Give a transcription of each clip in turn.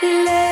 Let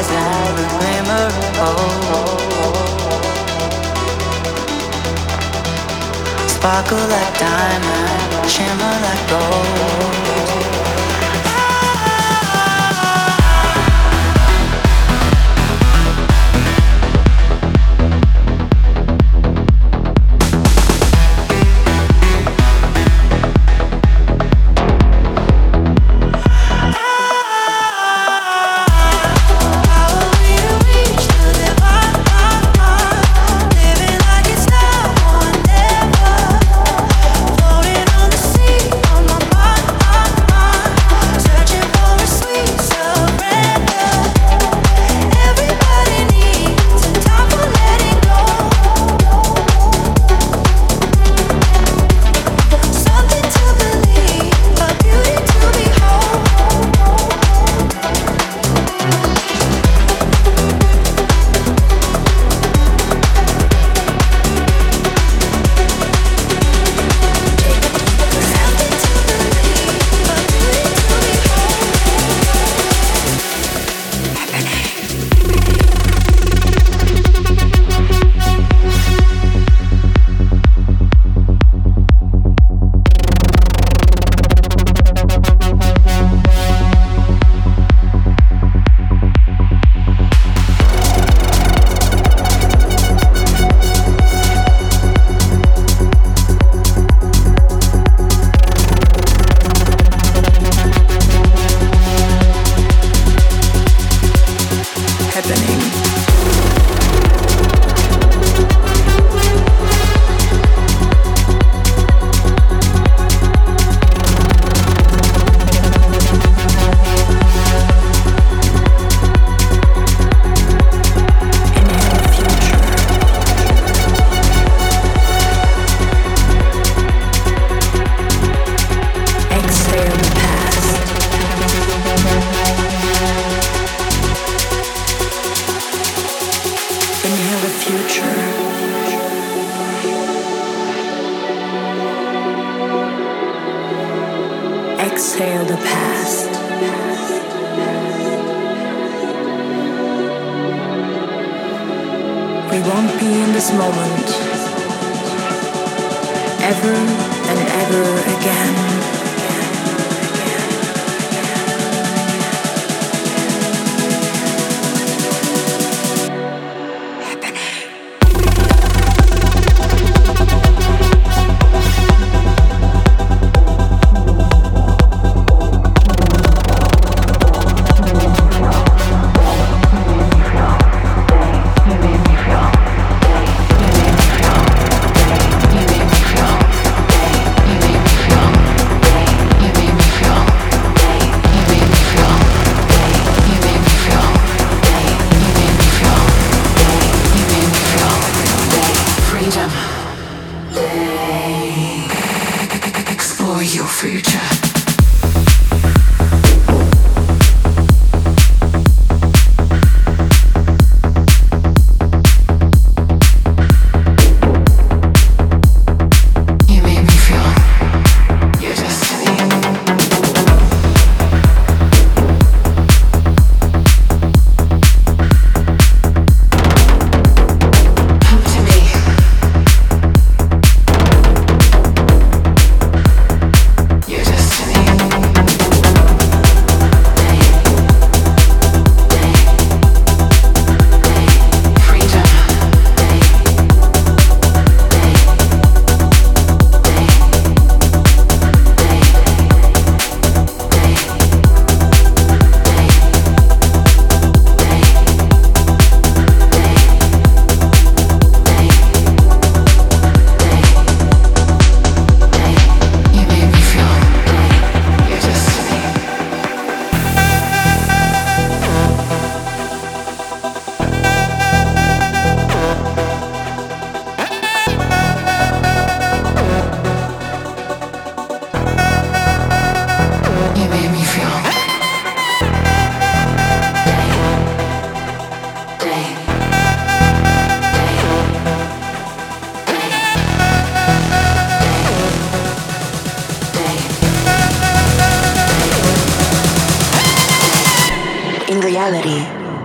eyes have a glimmer of hope. Sparkle like diamond, shimmer like gold. exhale the past. We won't be in this moment ever and ever again.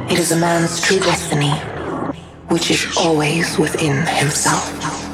It is a man's true destiny, which is always within himself.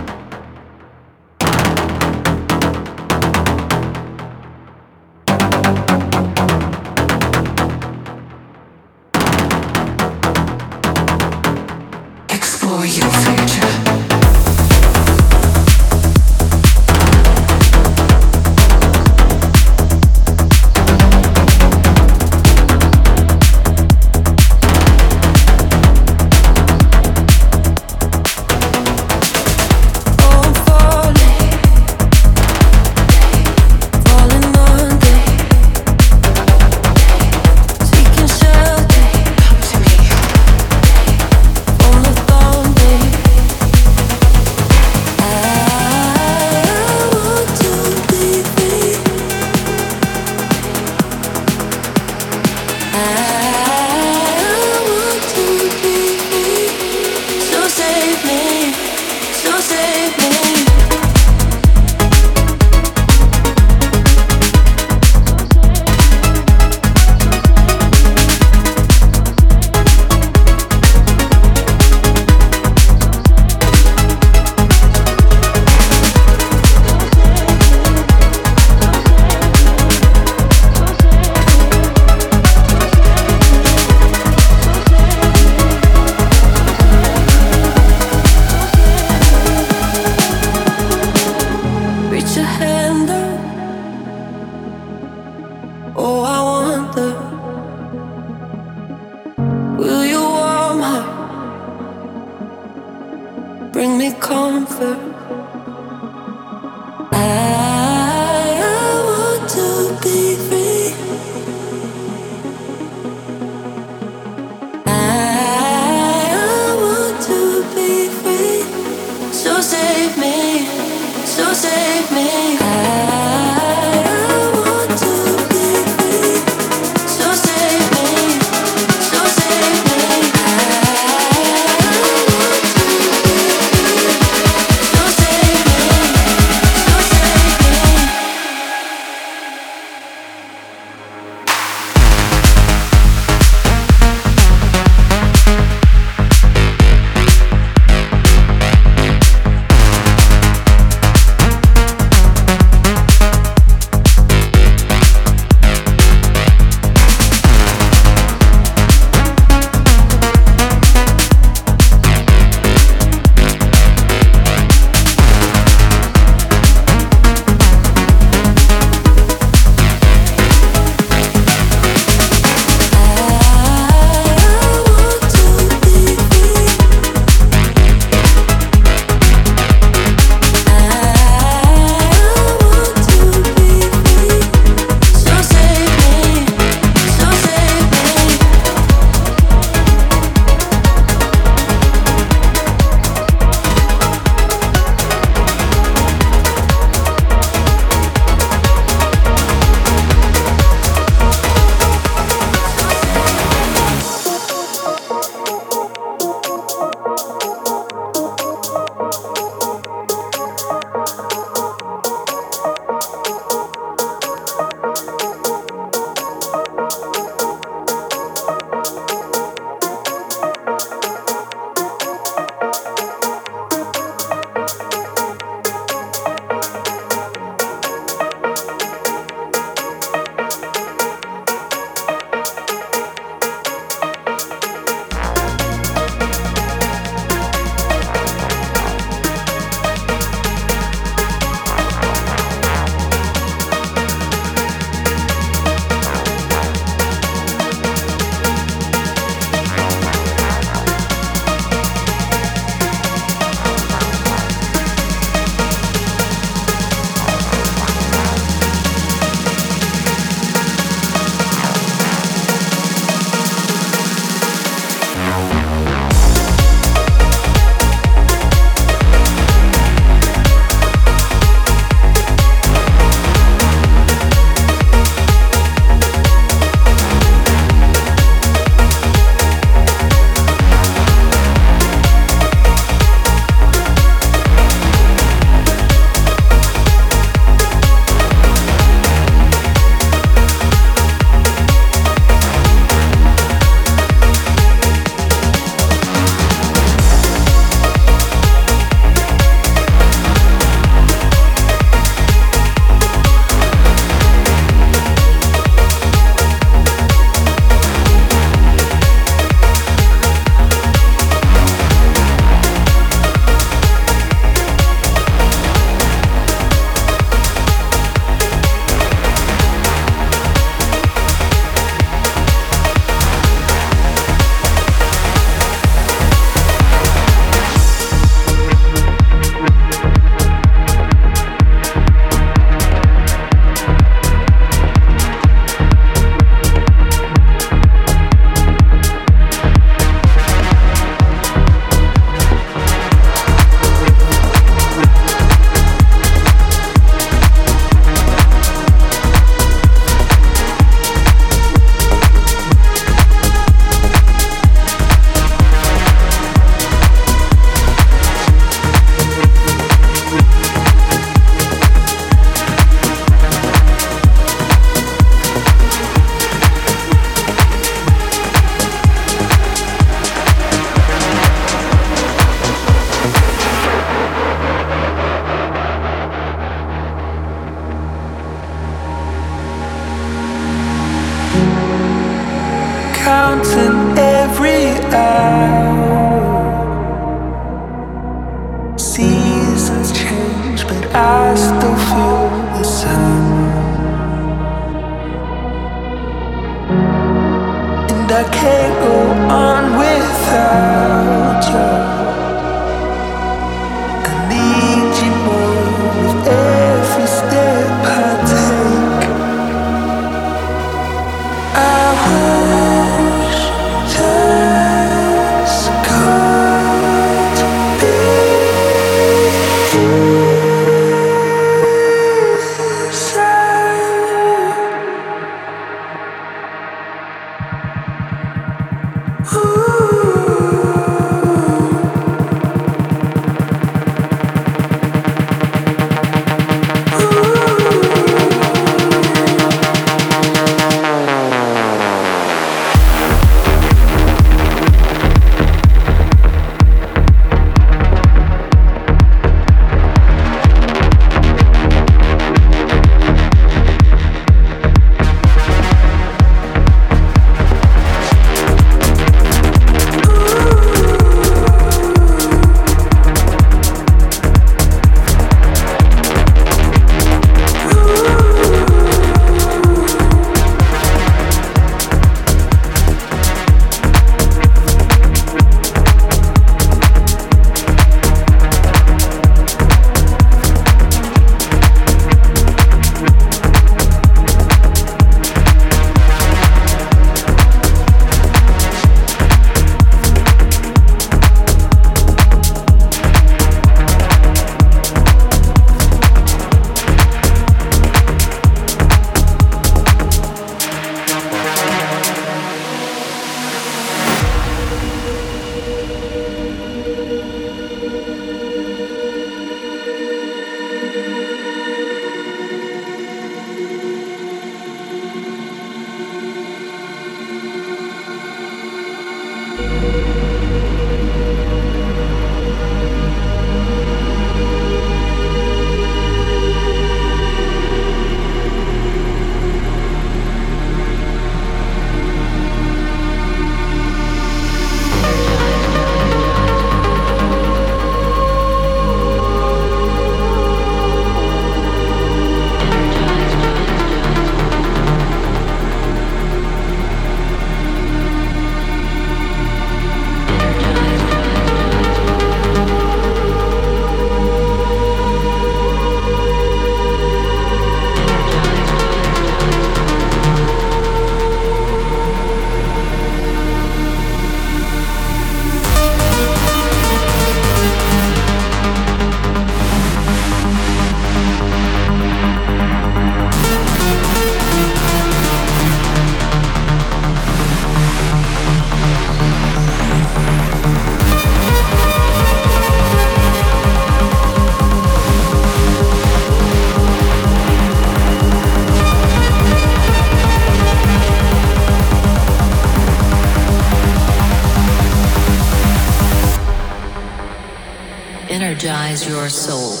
Your soul.